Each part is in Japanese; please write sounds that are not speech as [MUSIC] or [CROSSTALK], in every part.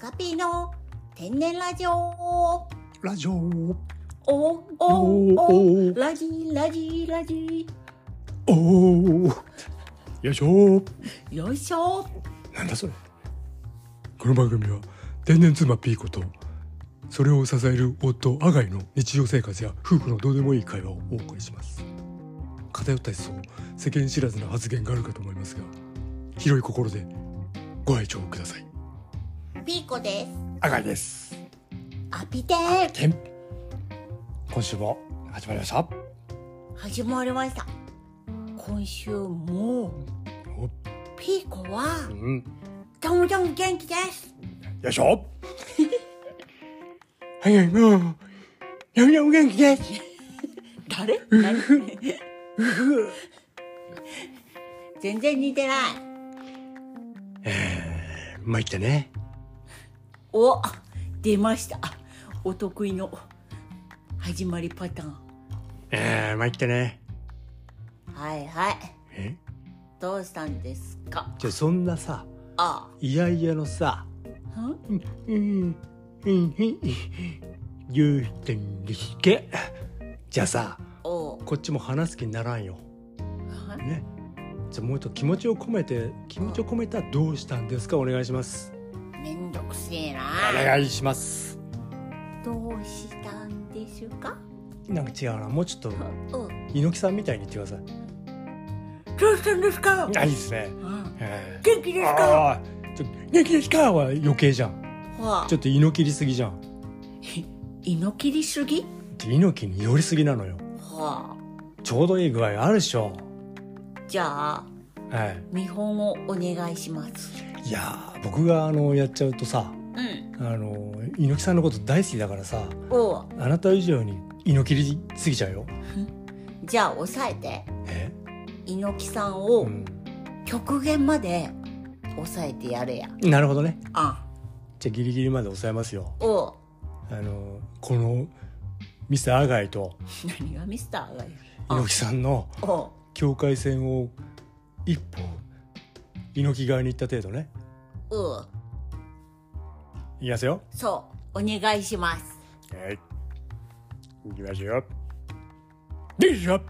アガピーの天然ラジオ。ラジオ。おおおラジラジラジおおよいしょ。よいしょ。なんだそれ。この番組は天然妻ピーコとそれを支える夫アガイの日常生活や夫婦のどうでもいい会話をお送りします。偏った思想世間知らずな発言があるかと思いますが広い心でご愛聴くださいピーコです。アガイです。アピテン。今週も始まりました。始まりました。今週も。お。ピーコは。うん。ともとも元気です。よいしょ。はいはいもうやみやみ元気です。[LAUGHS] 誰？何？[LAUGHS] 全然似てない。参ったねお出ました。お得意の始まりパターン。えー、参ったね。はいはい。え？どうしたんですか？じゃあそんなさあ。いやいやのさあんうんうんうん言うてんですけじゃあさこっちも話す気にならんよはねじゃあもう一度気持ちを込めて気持ちを込めたどうしたんですかお願いしますめんどくせえな。お願いします。どうしたんですか？なんか違うな。もうちょっとうん。猪木さんみたいに言ってくださどうしたんですか？いあいいですね。うん。え元気ですか？ちょ元気ですか？は余計じゃん。はあ。ちょっと猪木りすぎじゃん。[LAUGHS] 猪切りすぎ？猪木に寄りすぎなのよ。はあ。ちょうどいい具合あるでしょ。じゃあはい見本をお願いしますいやー僕があのやっちゃうとさうん。あの猪木さんのこと大好きだからさおう。あなた以上に猪木りすぎちゃうよ。[LAUGHS] じゃあ抑えて。え？猪木さんうをん。極限まで抑えてやれや。なるほどね。あ。じゃあギリギリまで抑えますよ。おう。あのこのミスターアガイと [LAUGHS] 何がミスターが猪木さんのおう。境界線を一歩猪木側に行った程度ね。おういきますよ。そう。お願いします。はい。いきますよ。よ [LAUGHS] いしょ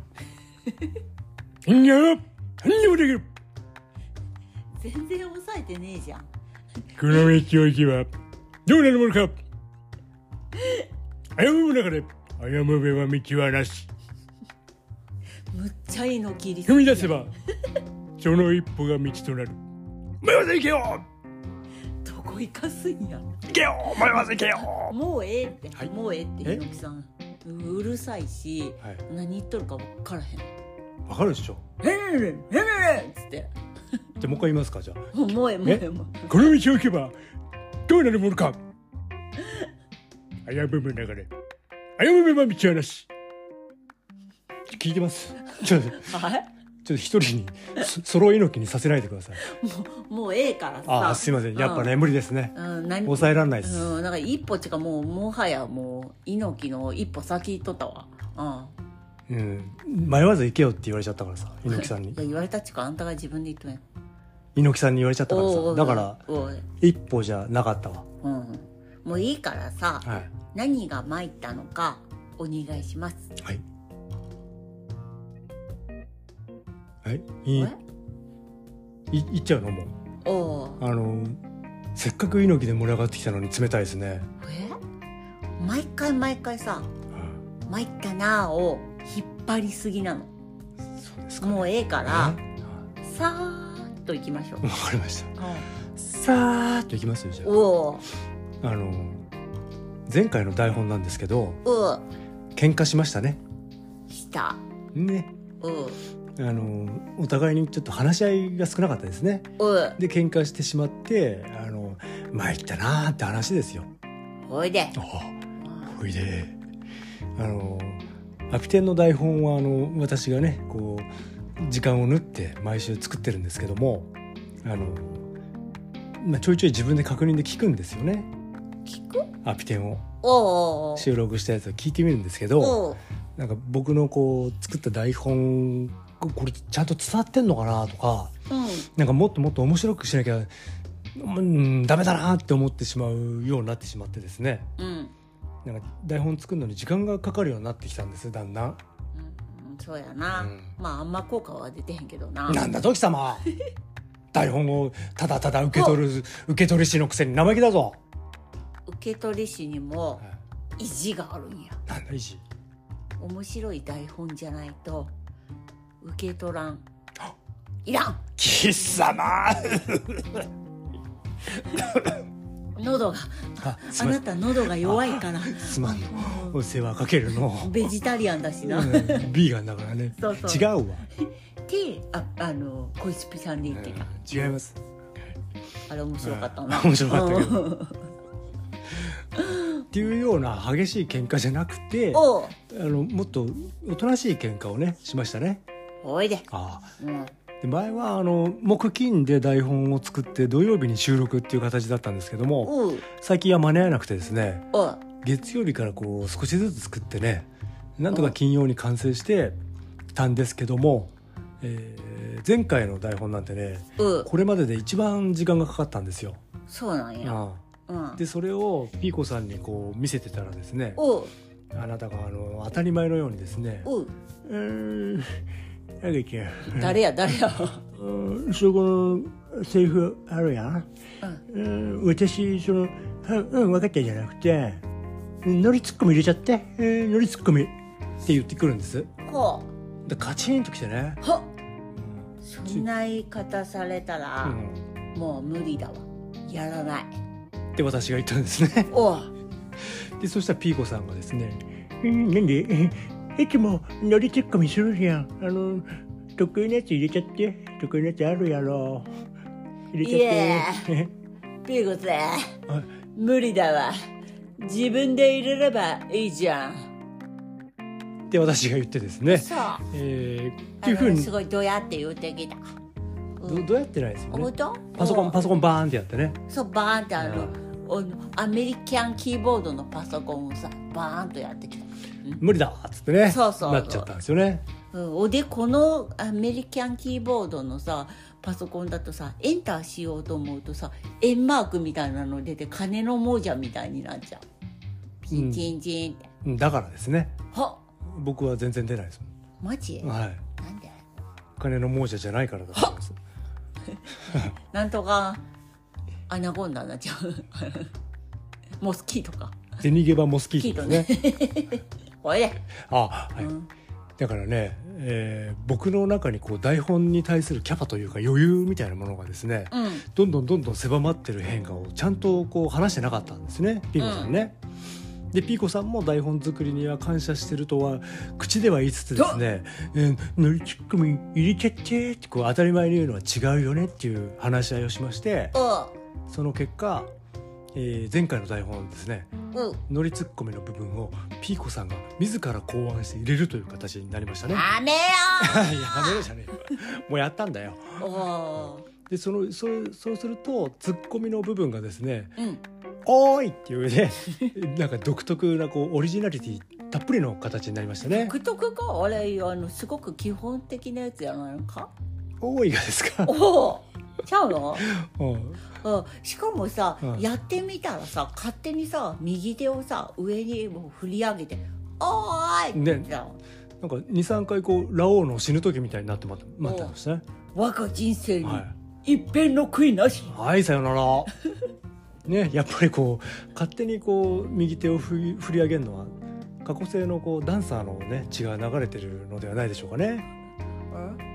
いんよ。何でもできる。全然抑えてねえじゃん。この道を行けばどうなるものか。[LAUGHS] 危ぶむ中で危ぶめは道はなし。むっちゃ猪切りす踏ぎみ出せば [LAUGHS] その一歩が道となる。迷わず行けよどこ行かすんや。行けよ迷わず行けよ。もうええって、はい。もうええってえ？猪木さん。うるさいし、はい。何言っとるか分からへん。わかるでしょ「へんへんへんへんへん」っつって。じゃあもう一回言いますかじゃあ。もうもうええもうええもう。この道を行けばどうなるものか。危ぶむ流れ。危ぶめは道はなし。聞いてます。ちょっとちょっはいと一人にそ揃い猪木にさせないでください。もうええからさ。ああすいません。やっぱね、無理ですね。うん、何抑えられないです、うん、なんか一歩ちかもうもはやもう猪木の一歩先行っとったわ。うん。うん、迷わず行けよって言われちゃったからさ猪木さんに。いや言われたっちかあんたが自分で言っとんや。猪木さんに言われちゃったからさ。だから一歩じゃなかったわ。うん。もういいからさはい。何が参ったのかお願いします。はいはいい？いいいっちゃうの？もう。おおあのせっかく猪木で盛り上がってきたのに冷たいですね、え？毎回毎回さ「参ったな」を引っ張りすぎなの。そうですか、ね、もうええからえ？さーっと行きましょう。わかりました。うさーっといきますよじゃんおう。ああの前回の台本なんですけどおう。喧嘩しましたね。した。ね。おうあのお互いにちょっと話し合いが少なかったですね。で喧嘩してしまってあの参ったなーって話ですよ。おいで。あほいで。あのアピテンの台本はあの私がねこう時間を縫って毎週作ってるんですけどもあの、まあ、ちょいちょい自分で確認で聞くんですよね。聞く？アピテンを。収録したやつを聞いてみるんですけどなんか僕のこう作った台本これちゃんと伝わってんのかなとかうん。なんかもっともっと面白くしなきゃうんダメだなって思ってしまうようになってしまってですね。うん。なんか台本作るのに時間がかかるようになってきたんですだんだん。うん。そうやな、うん。まああんま効果は出てへんけどな。なんだ時様。[LAUGHS] 台本をただただ受け取る受け取り師のくせに生意気だぞ、受け取り師にもはい。意地があるんや。なんだいじ面白い台本じゃないと受け取らん。いらん。貴様。喉が。あなた喉が弱いから。すまん。のお世話かけるの。ベジタリアンだしな、うんビーガンだからね。そうそう。違うわ、ってああの小石さんで言ってた、うん違います。あれ面白かったな、う [LAUGHS] ん面白かったけど。うんっていうような激しい喧嘩じゃなくてあのもっとおとなしい喧嘩をねしましたねおいで、ああ。うん、で前はあの木金で台本を作って土曜日に収録っていう形だったんですけどもおう最近は間に合わなくてですねおう月曜日からこう少しずつ作ってねなんとか金曜に完成してたんですけども、えー前回の台本なんてねこれまでで一番時間がかかったんですよ。そうなんや、でそれをピーコさんにこう見せてたらですねあなたがあの当たり前のようにですねおう「うーんあげちゃん誰や誰や。うん。そこのセリフあるやん、うん、私その「はうん分かった」じゃなくて「ノリツッコミ入れちゃって、えー、ノリツッコミ」って言ってくるんです。ほでカチンときてね。う、はそんな言い方されたら、うん、もう無理だわ。やらない。って私が言ったんですね。おう。でそしたらピーコさんがですね「うんなんでえいつもノリツッコミするじゃん。あの得意なやつ入れちゃって。得意なやつあるやろ。入れちゃって」ピーコさん無理だわ。自分で入れればいいじゃん。って私が言ってですね、そう。えー、ってあいうふうに。のすごいどやって言ってきた。どどうやってないですよね。本当？パソコンパソコンバーンってやってね。そうバーンってあのうあのアメリカンキーボードのパソコンをさバーンとやってきた、無理だっつってねそうそう。なっちゃったんですよね。うん、おでこのアメリカンキーボードのさパソコンだとさエンターしようと思うとさ円マークみたいなの出て金の亡者みたいになっちゃう。ピンチンチンって、うん。だからですね。は僕は全然出ないです。マジ、はい。なんで？金の亡者じゃないからだと思います。[LAUGHS] なんとかアナゴンダになっちゃう。モスキートか。ゼニゲバモスキートですねおいで、あはい、うん、だからね、えー僕の中にこう台本に対するキャパというか余裕みたいなものがですね、うん。どんどんどんどん狭まってる変化をちゃんとこう話してなかったんですねピーコさんね。でピーコさんも台本作りには感謝してるとは口では言いつつですね「えーノリツッコミ入れちゃって」ってこう当たり前に言うのは違うよねっていう話し合いをしましてその結果、えー前回の台本ですね。おうノリツッコミの部分をピーコさんが自ら考案して入れるという形になりましたね。やめよ [LAUGHS] やめろじゃねえよ。もうやったんだよ。うでそのそれそうするとツッコミの部分がですねうん「おーい!」っていうねなんか独特なこうオリジナリティたっぷりの形になりましたね。独特か？あれあのすごく基本的なやつやないのか「おーい!」がですか？おおちゃうの？うん。うん、しかもさ、うん。やってみたらさ勝手にさ右手をさ上にもう振り上げて「おーい!」って言ってたのな。んか23回こうラオウの死ぬ時みたいになってま待ってましたね。我が人生には一片の悔いなし、いはいさよなら。[LAUGHS] ねやっぱりこう勝手にこう右手を振り振り上げるのは過去性のこうダンサーのね血が流れてるのではないでしょうかね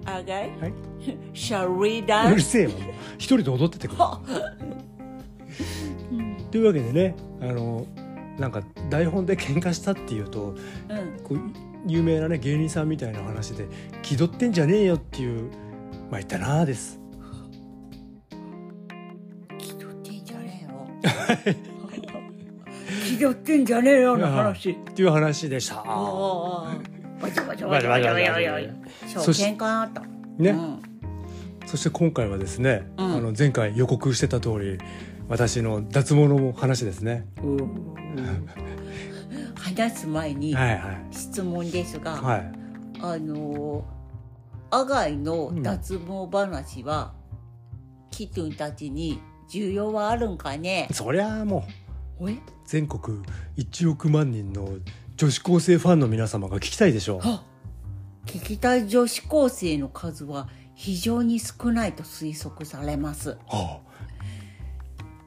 あがい？はい。Shall we う dance? るせえわ一人で踊っててくれ。[LAUGHS] というわけでねあのなんか台本で喧嘩したっていうとうん。こう有名なね芸人さんみたいな話で気取ってんじゃねえよっていうまあ言ったなあです。気取ってんじゃねえよ。[LAUGHS] 気取ってんじゃねえよの話。っていう話でした。おおおおバチャバチャバチャバチャ。バチャバチャそして今回はですね、うん。あの前回予告してた通り私の脱毛の話ですね。話す前にはいはい。質問ですが、はい。あのアガイの脱毛話は、キトゥンたちに需要はあるんかね？そりゃあもう。全国1億万人の女子高生ファンの皆様が聞きたいでしょう。あ聞きたい女子高生の数は非常に少ないと推測されます。ああ。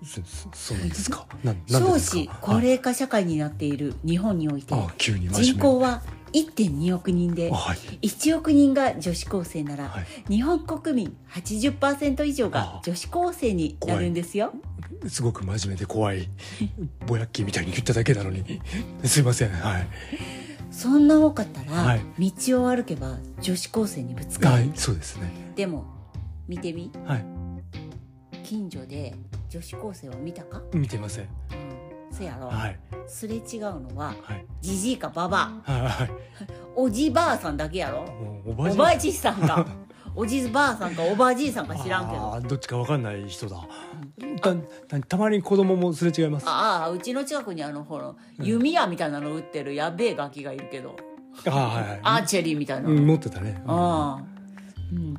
そそそうなんですか。なですか？子高齢化社会になっている日本においてああ急に真面目人口は1.2億人であはい。1億人が女子高生なら、はい。日本国民80%以上が女子高生になるんですよすごく真面目で怖いぼやっきーみたいに言っただけなのに。すいませんはい。そんな多かったら、はい。道を歩けば女子高生にぶつかる、はいそうですね。でも見てみ。はい。近所で女子高生を見たか、見てません。うん、そやろ、はい。すれ違うのははい。じじいかばば。はい。[LAUGHS] おじばあさんだけやろ。もうおばあおばあじいさんか。おじばあさんかおばあじいさんか知らんけど。[LAUGHS] あーどっちかわかんない人だたたたまに子供もすれ違います。あああうちの近くにあのほら弓矢みたいなの撃ってるやべえガキがいるけど。あーはいはい。アーチェリーみたいな、うん、持ってたね、うん。ああ、うん、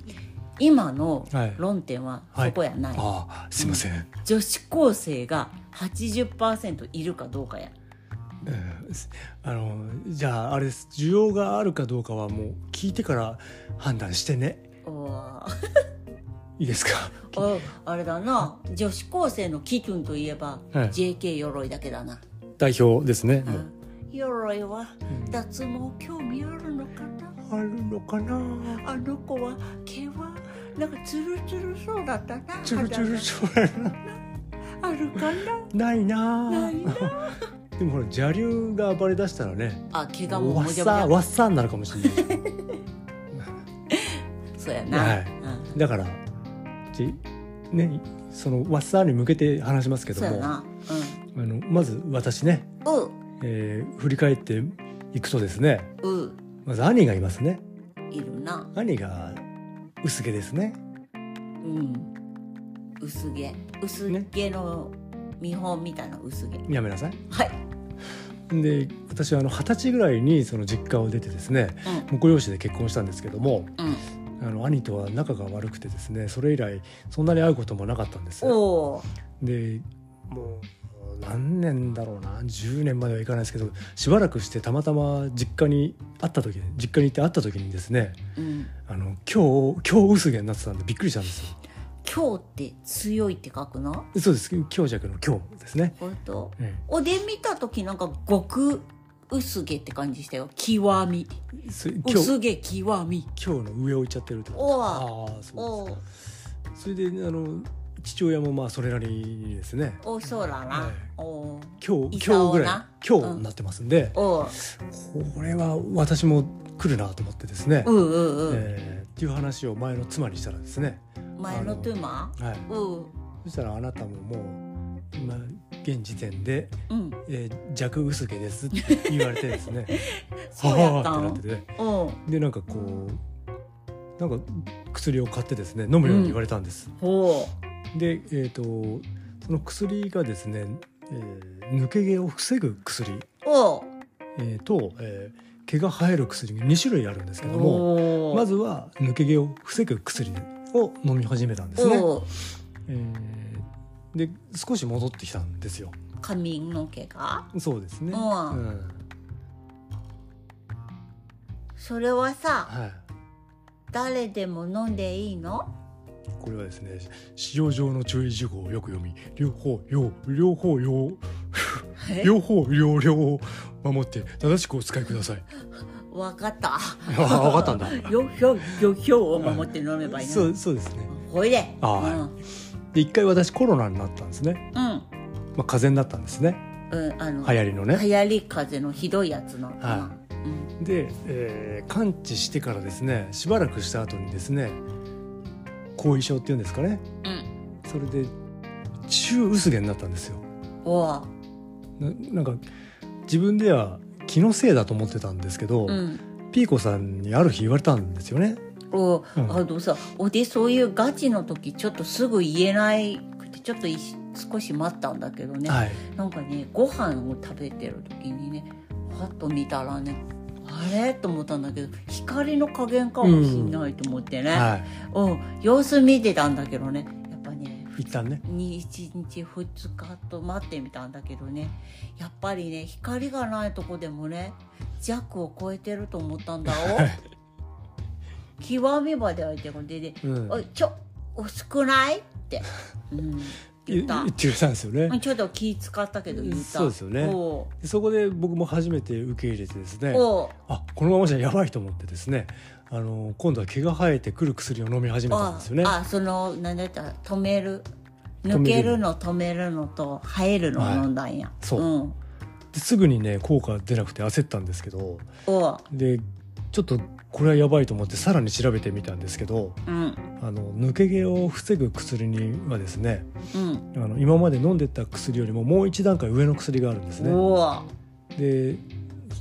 今のはい。論点ははい。そこやない、ああすいません、女子高生が80%いるかどうかや。あのじゃああれです。需要があるかどうかはもう聞いてから判断してね。おーいいですか？おあれだな。女子高生のキトゥンといえば、はい。JK 鎧だけだな、代表ですね、もううん鎧は脱毛興味あるのかな？あるのかな？あの子は毛はなんかツルツルそうだったな。チュルチュル肌そうやな。があるかな？ないな。ないな。[LAUGHS] でもほら邪流が暴れ出したらねあ毛がもうわっさわっさになるかもしれない。[LAUGHS] そうやな、はい。うん。だからじねそのわっさに向けて話しますけどもうやな。のまず私ね、う。んえー振り返っていくとですねうう。まず兄がいますね。いるな。兄が薄毛ですね。うん。薄毛。薄毛の見本みたいな薄毛。やめなさい。はい。で私はあの二十歳ぐらいにその実家を出てですね婿養子で結婚したんですけどもうんうんあの兄とは仲が悪くてですねそれ以来そんなに会うこともなかったんです。おおでもう何年だろうな10年まではいかないですけどしばらくしてたまたま実家に会った時実家に行って会った時にですねうん。あの今日今日薄毛になってたんでびっくりしたんですよ。今日って強いって書くの？そうです。強弱の今日ですね、本当？えおで見た時なんか極薄毛って感じしたよ。極み。薄毛極み。今日の上を行っちゃってるってことああそうおでそれであの父親もまあそれなりにですね。おそうだな、はいお今日今日ぐらい今日になってますんで、おこれは私も来るなと思ってですね、ううんうんうん、えーっていう話を前の妻にしたらですね、前のトゥーマはい、うん。そしたらあなたももう今現時点で、うん。えー弱薄毛ですって [LAUGHS] 言われてですね。そうやったはあんってなってて。うん。でなんかこうなんか薬を買ってですね飲むように言われたんです、ほでえっ、とその薬がですね、えー抜け毛を防ぐ薬、えーと、えー毛が生える薬が2種類あるんですけどもおまずは抜け毛を防ぐ薬を飲み始めたんですね、えーで少し戻ってきたんですよ。髪の毛が？そうですね、うん。うん。それはさはい、誰でも飲んでいいの？これはですね使用上の注意事項をよく読み両方両両方両え？両方両両を守って正しくお使いください。[LAUGHS] わかった。あ分かったんだ。[LAUGHS] よひょよひょを守って飲めばいいのそうそうですね。ほいで。あはいで一回私コロナになったんですね、うん、うんまあ、風邪になったんですね。うん、あの流行りのね。流行り風邪のひどいやつの、はうん、で、えー完治してからですねしばらくした後にですね後遺症っていうんですかね。うん。それで中薄毛になったんですよ。おうななんか自分では気のせいだと思ってたんですけど、うん。ピーコさんにある日言われたんですよねおううん。あのさおでそういうガチの時ちょっとすぐ言えないくてちょっとい少し待ったんだけどね、はい。なんかねご飯を食べてる時にねはっと見たらねあれ？と思ったんだけど光の加減かもしんないと思ってね、はい。うん、様子見てたんだけどね。やっぱね一旦ね。に1日2日と待ってみたんだけどね。やっぱりね光がないとこでもね弱を超えてると思ったんだお極みまで開いてこんででうん「おいちょ薄くない?」って、[LAUGHS] うん、言った。言ってたんですよね。ちょっと気使ったけど言った。そうですよね。そこで僕も初めて受け入れてですね。あこのままじゃやばいと思ってですね。あの今度は毛が生えてくる薬を飲み始めたんですよね。ああその何だった？止める？抜けるの止めるのと生えるのを飲んだんや、そう。うん、ですぐにね効果出なくて焦ったんですけど。でちょっとこれはやばいと思ってさらに調べてみたんですけどうん。あの抜け毛を防ぐ薬にはですねうん。あの今まで飲んでた薬よりももう一段階上の薬があるんですね。で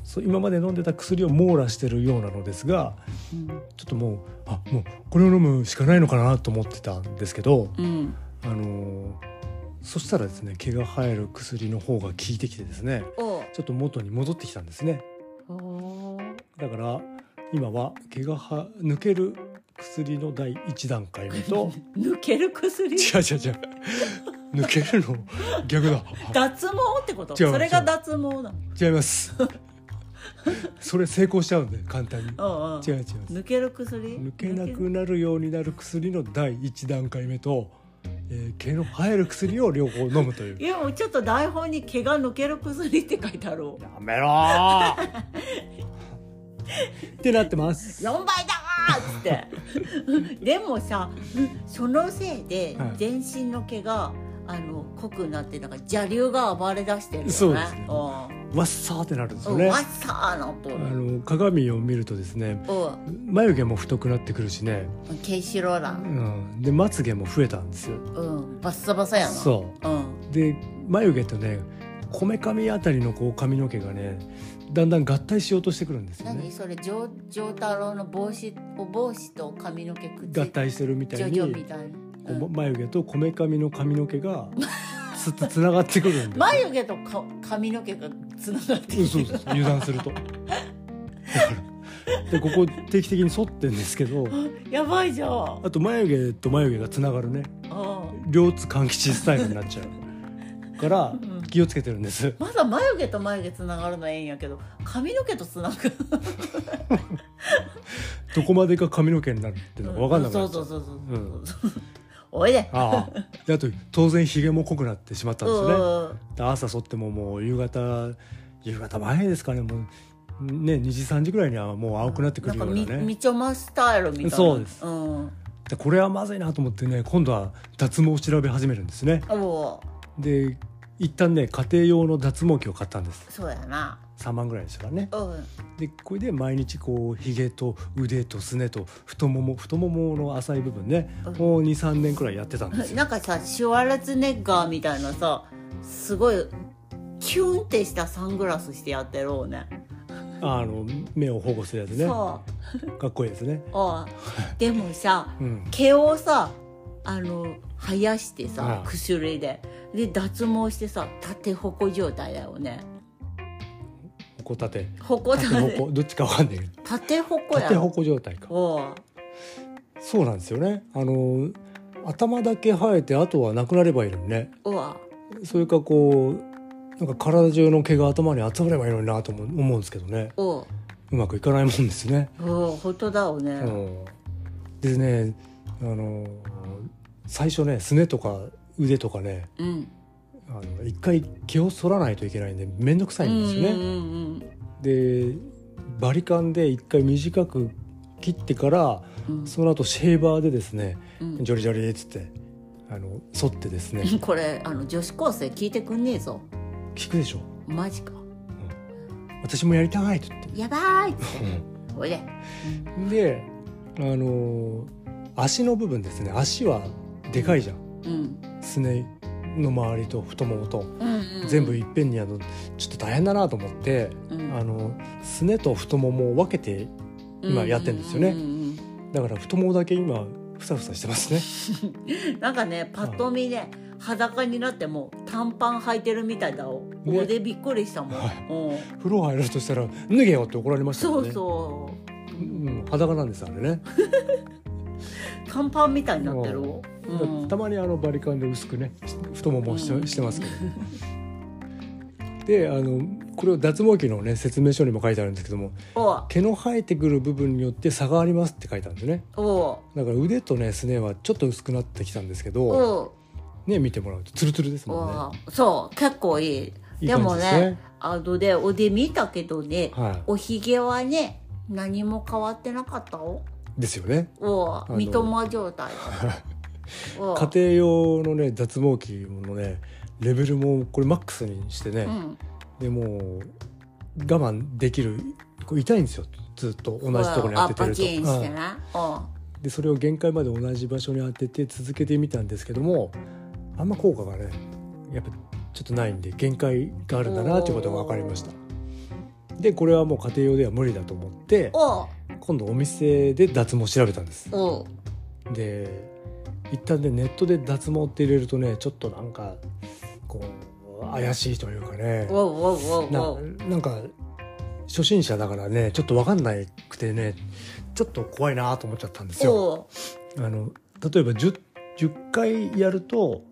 そう今まで飲んでた薬を網羅してるようなのですがうん。ちょっともうあもうこれを飲むしかないのかなと思ってたんですけど、うん、あのーそしたらですね毛が生える薬の方が効いてきてですねちょっと元に戻ってきたんですね。だから今は毛がは抜ける薬の第一段階目と。[LAUGHS] 抜ける薬？違う違う違う。抜けるの逆だ。[LAUGHS] 脱毛ってこと？それが脱毛だ。違います。[LAUGHS] それ成功しちゃうんで簡単に。うんうん。違う違う抜ける薬？抜けなくなるようになる薬の第一段階目と、えー毛の生える薬を両方飲むという。いやもうちょっと台本に毛が抜ける薬って書いてある。やめろーってなってます。4倍だーっつって。[LAUGHS] でもさそのせいではい。全身の毛があの濃くなってなんか邪流が暴れ出してるよね。そうですね。うわっさーってなるんですよん、ねわっさーなとあの鏡を見るとですねう眉毛も太くなってくるしね、ん毛白だうん、でまつげも増えたんですよ。うん。バッサバサやな。そう。うん。で眉毛とねこめかみあたりのこう髪の毛がねだんだん合体しようとしてくるんですよ何ねそれ丈丈太郎の帽子お帽子と髪の毛くっついて合体してるみたいに眉毛とこめかみの髪の毛がつつつながってくるんで眉毛とか髪の毛がつながってうんそうそう油断するとだからでここ定期的に剃ってんですけどやばいじゃんあと眉毛と眉毛がつながるねあ両津勘吉スタイルになっちゃうからうん。気をつけてるんです。まだ眉毛と眉毛つながるのはええんやけど髪の毛とつながるどこまでが髪の毛になるっていうのが分かんなくなっちゃそううそうそうそう、う。んおいで。ああ。であと当然ひげも濃くなってしまったんですよね。うんで朝剃ってももう夕方夕方前ですかね。もうね2時3時ぐらいにはもう青くなってくるようななんかみねみちょまスタイルみたいな。そうです。うん。でこれはまずいなと思ってね今度は脱毛を調べ始めるんですね。おうで一旦ね家庭用の脱毛器を買ったんです。そうやな。3万ぐらいでしたからね。うん。でこれで毎日こうひげと腕とすねと太もも太ももの浅い部分ねうん。もう23年くらいやってたんですよ。[LAUGHS] なんかさシュワルツェネッガーみたいなさすごいキュンってしたサングラスしてやってるおうね。あの目を保護するやつね。そう。かっこいいですね。[LAUGHS] でもさうん。毛をさあの生やしてさ薬で。で脱毛してさ縦矛状態だよね。ここ縦矛縦どっちかわかんないけど縦矛や。縦ろ矛状態か。そうなんですよね。あの頭だけ生えてあとはなくなればいいのにね。おわそれかこうなんか体中の毛が頭に集まればいいのになと思う思うんですけどね。おう。うまくいかないもんですね。おう本当だよね、うん、でねあの最初ねすねとか腕とかねうん。あの一回毛を剃らないといけないんで面倒くさいんですよね。うんうんでバリカンで一回短く切ってからうん。その後シェーバーでですねうん。ジョリジョリっつってあの剃ってですね。う [LAUGHS] んこれあの女子高生聞いてくんねえぞ。聞くでしょ。マジか。私もやりたいって言って。やばいっておいで。であの足の部分ですね。足はでかいじゃん。うん。すねの周りと太ももと。うんうん全部いっぺんにあのちょっと大変だなと思って、うん。あのすねと太ももを分けて今やってんですよね。うんうんだから太ももだけ今ふさふさしてますね。う [LAUGHS] んなんかねパッと見ね裸になっても短パン履いてるみたいだおね。俺びっくりしたもん、はい。うん。風呂入ろうとしたら脱げよって怒られましたそうそう。うん、裸なんですあれね。[LAUGHS] パンパンみたいになってる。わうん。たまにあのバリカンで薄くね太ももをして,、うん。してますけど。であのこれを脱毛器のね説明書にも書いてあるんですけどもお毛の生えてくる部分によって差がありますって書いてあるんですね。おだから腕とねすねはちょっと薄くなってきたんですけどおね見てもらうとツルツルですもんね。おそう結構いい。いいでも感じですね。ねあのでおで見たけどねはおひげはね何も変わってなかったですよね。おの三笘状態 [LAUGHS] 家庭用のね脱毛器のねレベルもこれマックスにしてね、うん。でもう我慢できる痛いんですよ。ずっと同じところに当ててると。でそれを限界まで同じ場所に当てて続けてみたんですけどもあんま効果がねやっぱちょっとないんで限界があるんだなということが分かりました。でこれはもう家庭用では無理だと思ってお今度お店で脱毛調べたんです。おで一旦ねネットで脱毛って入れるとねちょっとなんかこう怪しいというかね。なんか初心者だからねちょっと分かんなくてねちょっと怖いなと思っちゃったんですよ。おあの例えば 10, 10回やると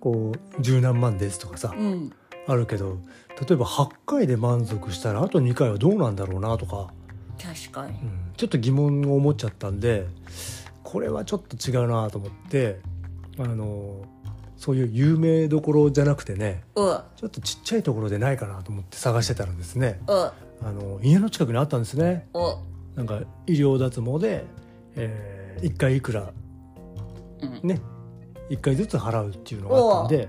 こう十何万ですとかさうん。あるけど例えば8回で満足したらあと2回はどうなんだろうなとか、確かに。うん。ちょっと疑問を持っちゃったんでこれはちょっと違うなと思ってあのそういう有名どころじゃなくてねお。ちょっとちっちゃいところでないかなと思って探してたらですねお。あの家の近くにあったんですね。お。なんか医療脱毛で、え1回いくらうん。ね1回ずつ払うっていうのがあったんで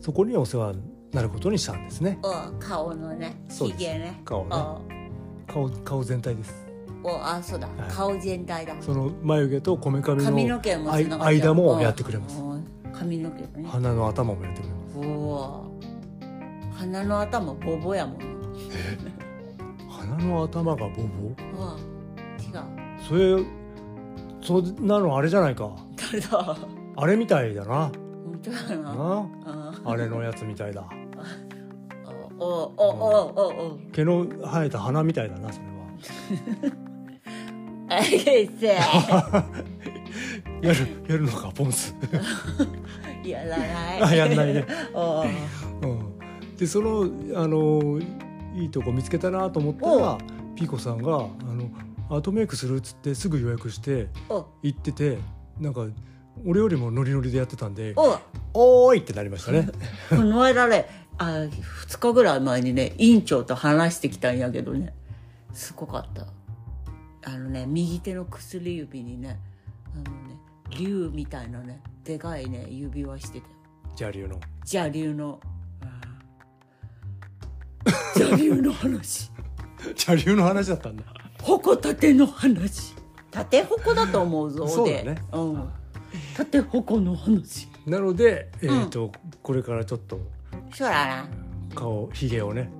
そこにお。世話になることにしたんですねお顔のねひげね顔ねお顔顔全体ですおあそうだ。はい。顔全体だその眉毛とこめかみ髪のの毛も間もやってくれます。うん髪の毛がね。鼻の頭もやってくれます。おお鼻の頭ボボやもんね。鼻の頭がボボ？お違う。それそんなのあれじゃないか。誰だ？あれみたいだな。本当だな。な？ああ。れのやつみたいだ。おおおおお毛の生えた鼻みたいだなそれは [LAUGHS] やるやるのかポンス。やらない。あやんないね。[LAUGHS] おう。うん、でそのあのいいとこ見つけたなと思ったらピーコさんがあの「アートメイクする?」っつってすぐ予約して行っててなんか俺よりもノリノリでやってたんでおう「おーい!」ってなりましたね。[LAUGHS] この間ねあ2日ぐらい前にね院長と話してきたんやけどねすごかったあのね右手の薬指にねあのね竜みたいなねでかいね指輪してたよ。邪流の。邪竜の。[LAUGHS] 邪竜の話。[LAUGHS] 邪流の話だったんだ。矛盾の話。縦矛だと思うぞそうだね。で。うん。縦矛の話。なので、えーとこれからちょっとそうだな顔ひげをね。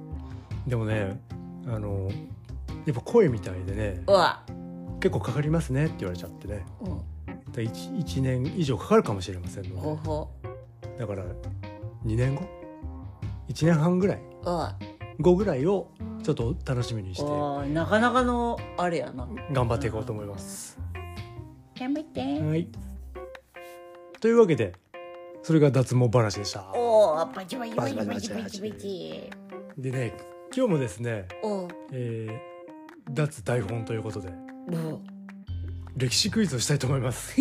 でもねあのやっぱ声みたいでねうわ。結構かかりますねって言われちゃってね。うん。だ 1, 1年以上かかるかもしれませんので。ほほだから2年後？1年半ぐらい？後ぐらいをちょっと楽しみにして。なかなかのあれやな。頑張っていこうと思います。やめて。はい。というわけでそれが脱毛話でした。おおパチパチパチパチパチパチでね今日もですね、おえー、脱台本ということで。お歴史クイズをしたいと思います。[LAUGHS]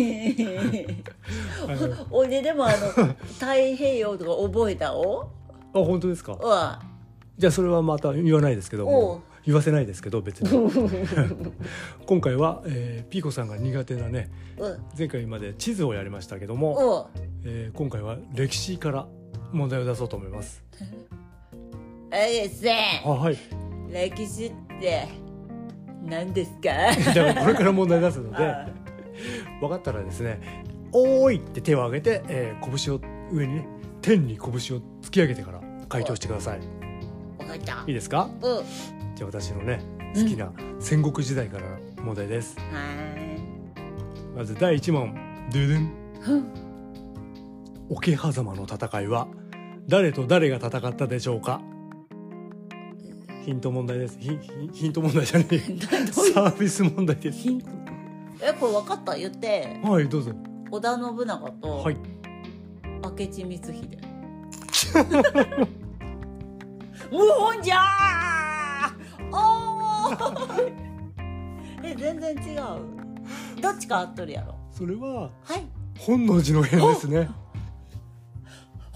おいででもあの [LAUGHS] 太平洋とか覚えたお？本当ですか？じゃあそれはまた言わないですけど言わせないですけど別に。[LAUGHS] 今回は、えーピーコさんが苦手なねう前回まで地図をやりましたけども、おえー今回は歴史から問題を出そうと思います。あはい。歴史って何ですか？[LAUGHS] じゃあこれから問題出すので [LAUGHS] あ分かったらですね「おーい!」って手を挙げて、えー拳を上にね天に拳を突き上げてから回答してください。分かった。いいですか？うんはじゃあ私のね好きな戦国時代からの問題です。ーい。まず第1問。ドゥドゥン。桶狭間の戦いは誰と誰が戦ったでしょうか？ヒント問題です。ヒヒヒント問題じゃねえ。[LAUGHS] サービス問題です。えこれ分かった？言って。はいどうぞ。織田信長とはい。明智光秀。謀反じゃー！おー！[LAUGHS] え全然違う。どっちか合っとるやろ。それははい。本能寺の変ですね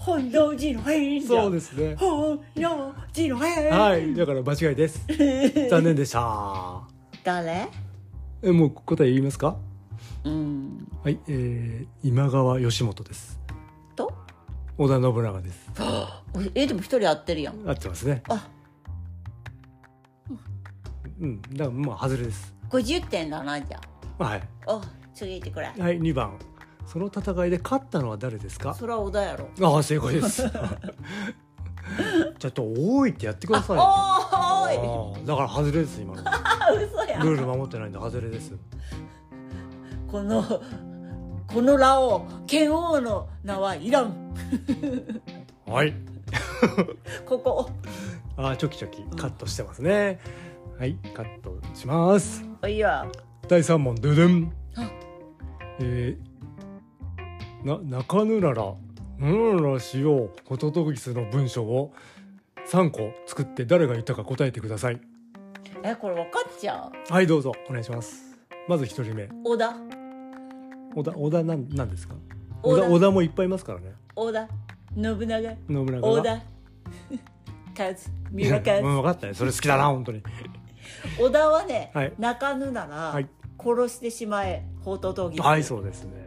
本能寺の変じゃ。そうですね。本能寺の変。はい。だから間違いです。[LAUGHS] 残念でした。誰？えもう答え言いますか？うん。はい。えー、今川義元です。と？織田信長です。[GASPS] えでも一人合ってるやん。合ってますね。あ。うん。だからまあ外れです。50点だなじゃはい。あお次行ってくれ。はい。2番その戦いで勝ったのは誰ですか？それは織田やろ。ああ正解です。[LAUGHS] ちょっと多いってやってくださいよ。あおーい。あーだから外れです今の。[LAUGHS] ルール守ってないんで外れです。このこのラオウ剣王の名はいらん。はい。[LAUGHS] ここ。あーチョキチョキカットしてますね。はいカットします。おいや。第3問ドゥドゥン。あ。えー、な中野ならうんらしようホトトギスの文章を3個作って誰が言ったか答えてください。えこれ分かっちゃう？はいどうぞ。お願いします。まず1人目。織田。小田小田なんなんですか？織田小田。小田もいっぱいいますからね。織田。信長。信長織は田。[LAUGHS] 和三いや浦和 [LAUGHS] うん分かったね。それ好きだな [LAUGHS] 本当に。織田はね、はい。泣かぬならはい。殺してしまえホトトギス。はいそうですね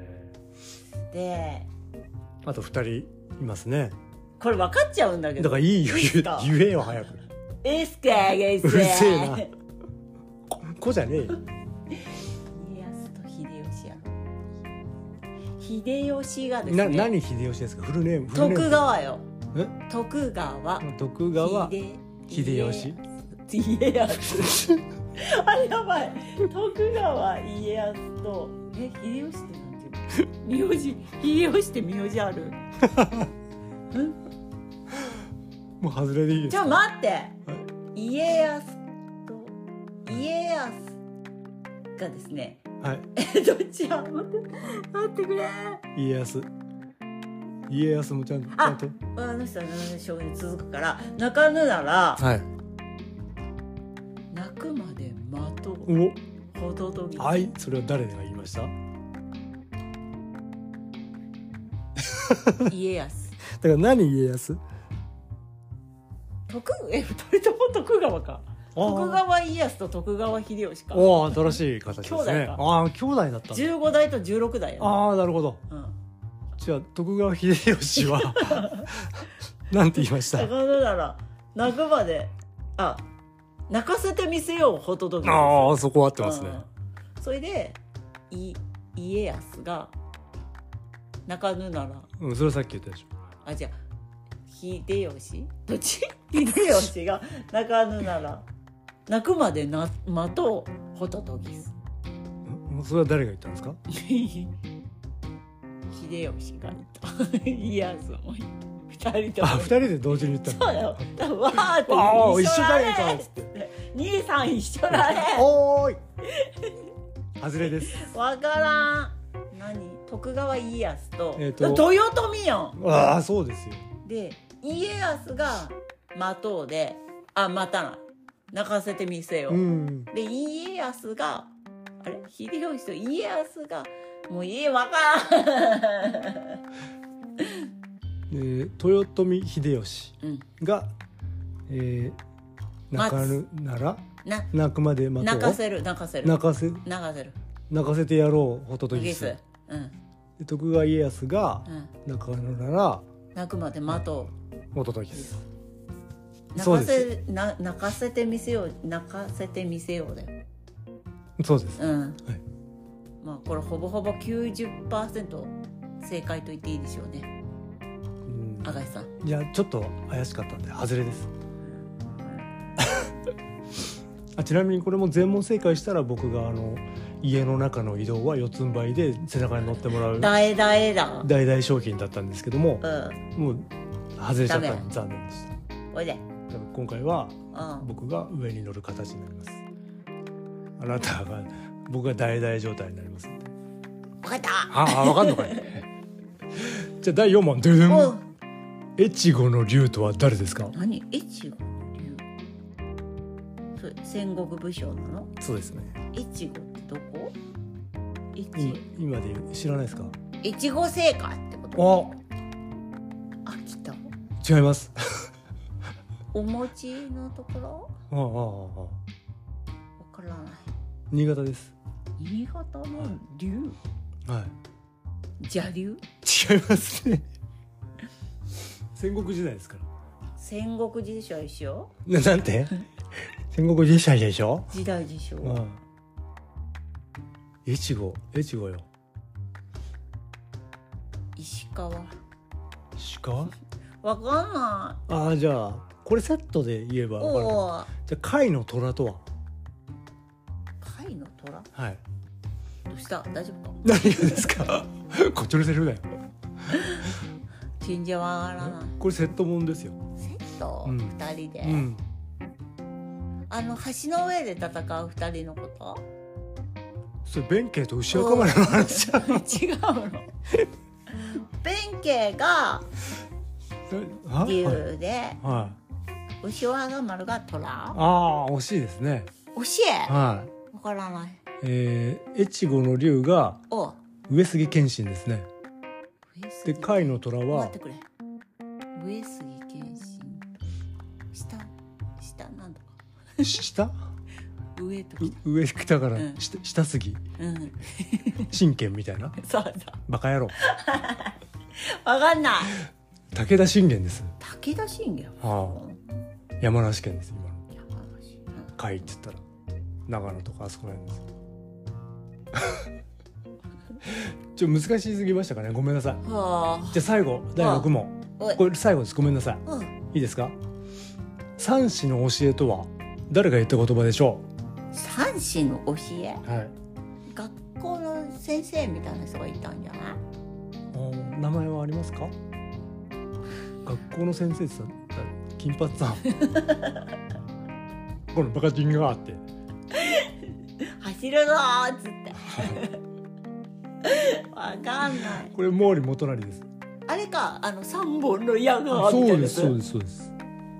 であと2人いますね。これ分かっちゃうんだけど。だからいいよ言えよ早く。エスカーゲスうるせえな。ここじゃねえよ。家康と秀吉や。秀吉がですなね何秀吉ですか？フルネーム徳川よ。え？徳川。徳川？秀秀吉？家康。あやばい。徳川家康と。え秀吉って名字秀吉って名字ある。[LAUGHS] ん？もう外れでいいですちょか待って。家康と家康がですね。はい。[LAUGHS] えどっちや待って待ってくれ。家康。家康もちゃんちゃああの人は7将に続くから泣かぬならはい。泣くまで待とう。お。ほどどぎはい。それは誰が言いました？家康。だから何家康？徳え二人とも徳川か。徳あ川家康と徳川秀吉か。お新しい形です兄弟ああ兄弟だったんだ。15代と16代や。なああなるほど。うん。じゃあ徳川秀吉は [LAUGHS] なんて言いました？泣かぬなら泣くまであ泣かせてみせようほどどぎああそこ合ってますね。うん。それでい家康が泣かぬなら。うんそれさっき言ったでしょ。あじゃあ秀吉？どっち？秀吉が泣かぬなら。泣くまでな待とう。ホトトギス。ん？それは誰が言ったんですか？秀吉がいた。家康もいた二人とも。あ二人で同時に言ったそうだよ。だわーってああ一緒だね。えかねっつって。兄さん一緒だね。おーい。外れです。わからん。何？徳川家康と,、えーと豊臣やん。ああそうですよ。で家康が待とうであ待たな。い泣かせてみせよう、うん。で家康があれ？秀吉と家康がもう家わからん。[LAUGHS] えー豊臣秀吉うん。が、えー、泣かぬなら？な泣くまで待とう？泣かせる泣かせる。泣かせ泣かせる。泣かせてやろうホトトギスうん。で徳川家康がうん。泣かぬなら泣くまで待とホトトギスう泣うです。せな泣かせてみせよう。泣かせてみせようだよ。そうです、うん、まあこれほぼほぼ90%正解と言っていいでしょうね。うん。赤井さん。いやちょっと怪しかったんで外れです。[LAUGHS] あちなみにこれも全問正解したら僕があの家の中の移動は四つん這いで背中に乗ってもらう。だえだ。えだ大々商品だったんですけどもうん。もう外れちゃった。残念でした。おいで。今回はうん。僕が上に乗る形になります。あなたが僕が大々状態になります分かった。ああ分かんのかい。[LAUGHS] じゃあ第4問。ドゥドゥおン越後の竜とは誰ですか？何？越後龍それ戦国武将なの？そうですね。越後どこ？越今今で知らないですか？越後製菓ってこと？あ。秋田違います。[LAUGHS] お餅のところ？ああああわからない。新潟です。新潟の龍？はい。邪龍？違いますね。[LAUGHS] 戦国時代ですから。戦国時代でしょななんて？[LAUGHS] 戦国時代でしょ時代でしょうん越後越後よ石川鹿わかんなああじゃあこれセットで言えばい分かるかもおおじゃあ甲斐の虎とは甲斐の虎はいどうした大丈夫か何がですかこっちのセリフだよ全然わからないこれセットもんですよセットうん二人で、うんあの橋の上で戦う二人のことそれ弁慶と牛若丸の話じゃん。[LAUGHS] 違うの。弁慶が竜ではい牛若丸が虎ああ惜しいですね。教えはい。わからない。えー、越後の竜がお上杉謙信ですね。で甲斐の虎は上杉謙信下？下？なんだ下？上とかう上来たからうん。下下杉。うん。信玄みたいな。[LAUGHS] そうそう。バカ野郎。[LAUGHS] わかんない。武田信玄です。武田信玄？はあ。山梨県です今。の山梨。うん甲斐って言ったら。長野とかあそこら辺です。[LAUGHS] ちょ難しすぎましたかね？ごめんなさい。はじゃあ最後第6問。あ。おい。これ最後です。ごめんなさい。うん。いいですか？三子の教えとは誰が言った言葉でしょ三子の教え。うはい。学校の先生みたいな人がいたんじゃない？お名前はありますか？学校の先生ってさ金髪さん。[LAUGHS] このバカチンがあって。走るぞーっつって。わかんない。これ毛利元就です。あれかあの三本の矢がみそうなですそうですそうです。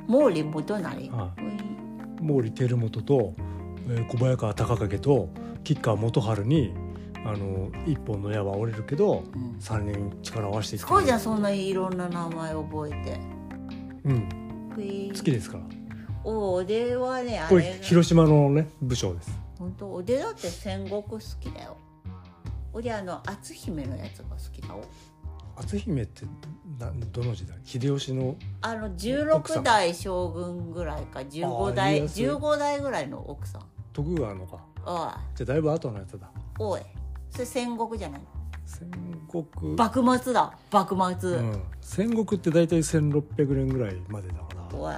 毛利元就。はうん毛利輝元と、えー小早川隆景と吉川元春にあの一本の矢は折れるけどうん。三人力を合わせていすごいじゃんそんないろんな名前覚えて。うん。好きですから。おおではねあこれれ広島のね武将です。本当？おでだって戦国好きだよ。俺あの篤姫のやつが好きだよ篤姫ってなどの時代？秀吉のあの奥さん。16代将軍ぐらいか15あー代家康。15代ぐらいの奥さん徳川のか。おい。じゃあだいぶ後のやつだ。おい。それ戦国じゃない？戦国。幕末だ。幕末、うん、戦国って大体1600年ぐらいまでだから。おい。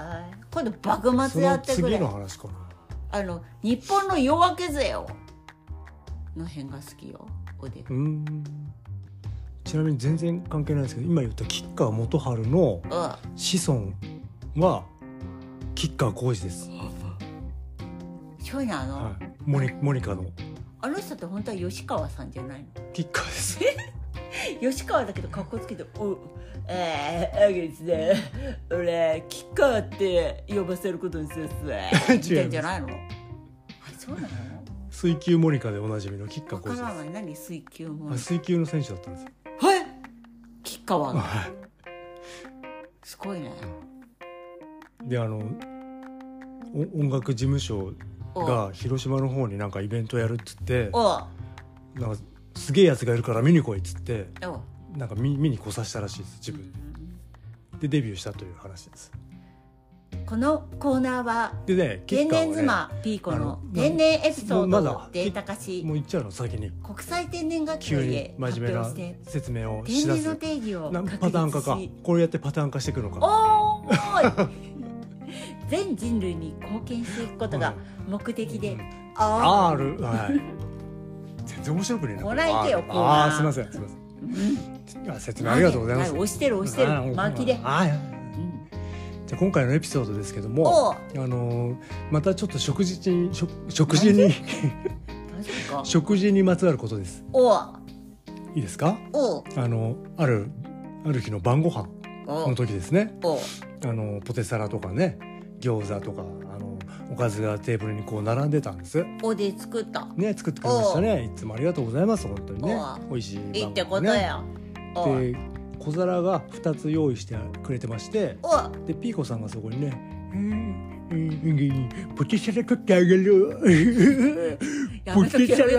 今度幕その末やってく次れの話かな。あの日本の夜明け勢よ。の辺が好きよ。おでうーん。ちなみに全然関係ないですけど今言った吉川元春のう子孫は吉川浩司です、ん [LAUGHS] そういうのあの、はい、モニモニカの。あの人って本当は吉川さんじゃないの？吉川です。[LAUGHS] 吉川だけど格好つけて「おえー、あげですね。俺吉川って呼ばせることにするっす」[LAUGHS] みたいんじゃないの？あそうなの？水球モニカでおなじみの吉川浩司でわからない。何水球もすあ水球の選手だったんです。よはい吉川がはい。すごいね。であのお音楽事務所が広島の方になんかイベントやるっつってなんかすげえやつがいるから見に来いっつってなんか見見に来させたらしいです自分で。デビューしたという話です。このコーナーはでね天然妻ピーコの天然エピソーまだドをデータ化しもう言っちゃうの先に。国際天然学急に会へ発真面目な表して説明をしだす。天然の定義を何確パターン化か。これやってパターン化していくのか。おーい全人類に貢献していくことが目的で。うん。R R はい。[LAUGHS] 全然面白くねえなこらえてよコーナーあすいませんすいません。あ説明ありがとうございます。は押してる押してる。巻きで、あーうん。じゃあ今回のエピソードですけどおもう。あのーまたちょっと食事に食食事に [LAUGHS] 食事にまつわることです。おいいですか？おあのあるある日の晩ご飯おの時ですね。おあのポテサラとかね餃子とかあのおかずがテーブルにこう並んでたんです。おで作った。ね作ってくれましたね。いつもありがとうございます本当にね。お美味しい晩ご飯いいってことね。やおで小皿が2つ用意してくれてましておでピーコさんがそこにね「うんうんポテサラ取ってあげる」やめとけやめと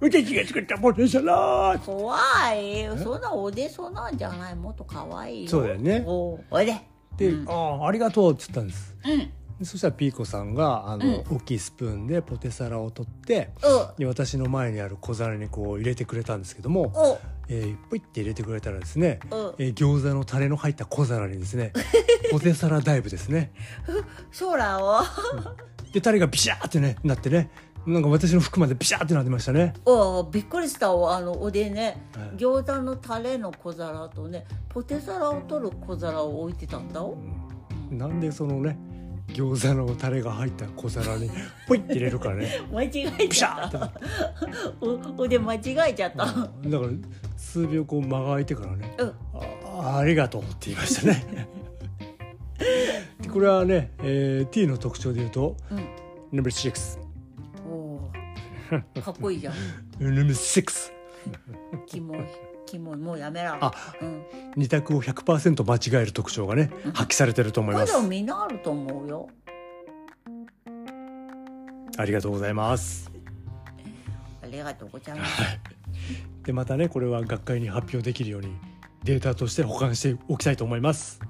私が作ったポテサラけ怖いそんなおでそなんじゃないもっと可愛いよそうだよねおおいでで、うん。ああありがとう」っつったんです。うん。でそしたらピーコさんがあの、大きいスプーンでポテサラを取ってお。で私の前にある小皿にこう入れてくれたんですけども、お。えー、ポイって入れてくれたらですね、お。えー餃子のタレの入った小皿にですね [LAUGHS] ポテサラダイブですね。[LAUGHS] 空を。でタレがビシャーってねなってねなんか私の服までビシャーってなってましたね。おびっくりしたわ。あのおでねはい。餃子のタレの小皿とねポテサラを取る小皿を置いてたんだ。おなんでそのね餃子のタレが入った小皿に [LAUGHS] ポイって入れるからね。間違えちゃった。おおで間違えちゃった。だから数秒こう間が空いてからね。うん。あありがとうって言いましたね。[LAUGHS] でこれはね、えー、T の特徴で言うとうん。No.6 おーかっこいいじゃん。No.6 キモい。キモい。もうやめろ。あうん。二択を100%間違える特徴がね発揮されてると思いまますだみんなあると思うよ。ありがとうございます。ありがとうございます。でまたねこれは学会に発表できるようにデータとして保管しておきたいと思います。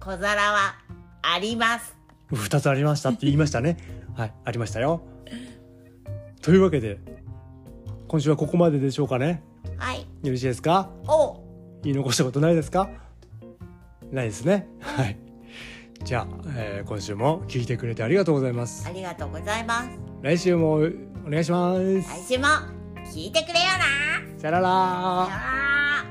小皿はあります。2つありましたって言いましたね。はいありましたよというわけで今週はここまででしょうかね。はい。よろしいですか？お。言い残したことないですか？ないですね。はい。じゃあ、えー今週も聞いてくれてありがとうございます。ありがとうございます。来週もお願いします。来週も聞いてくれよな。さよなら。ら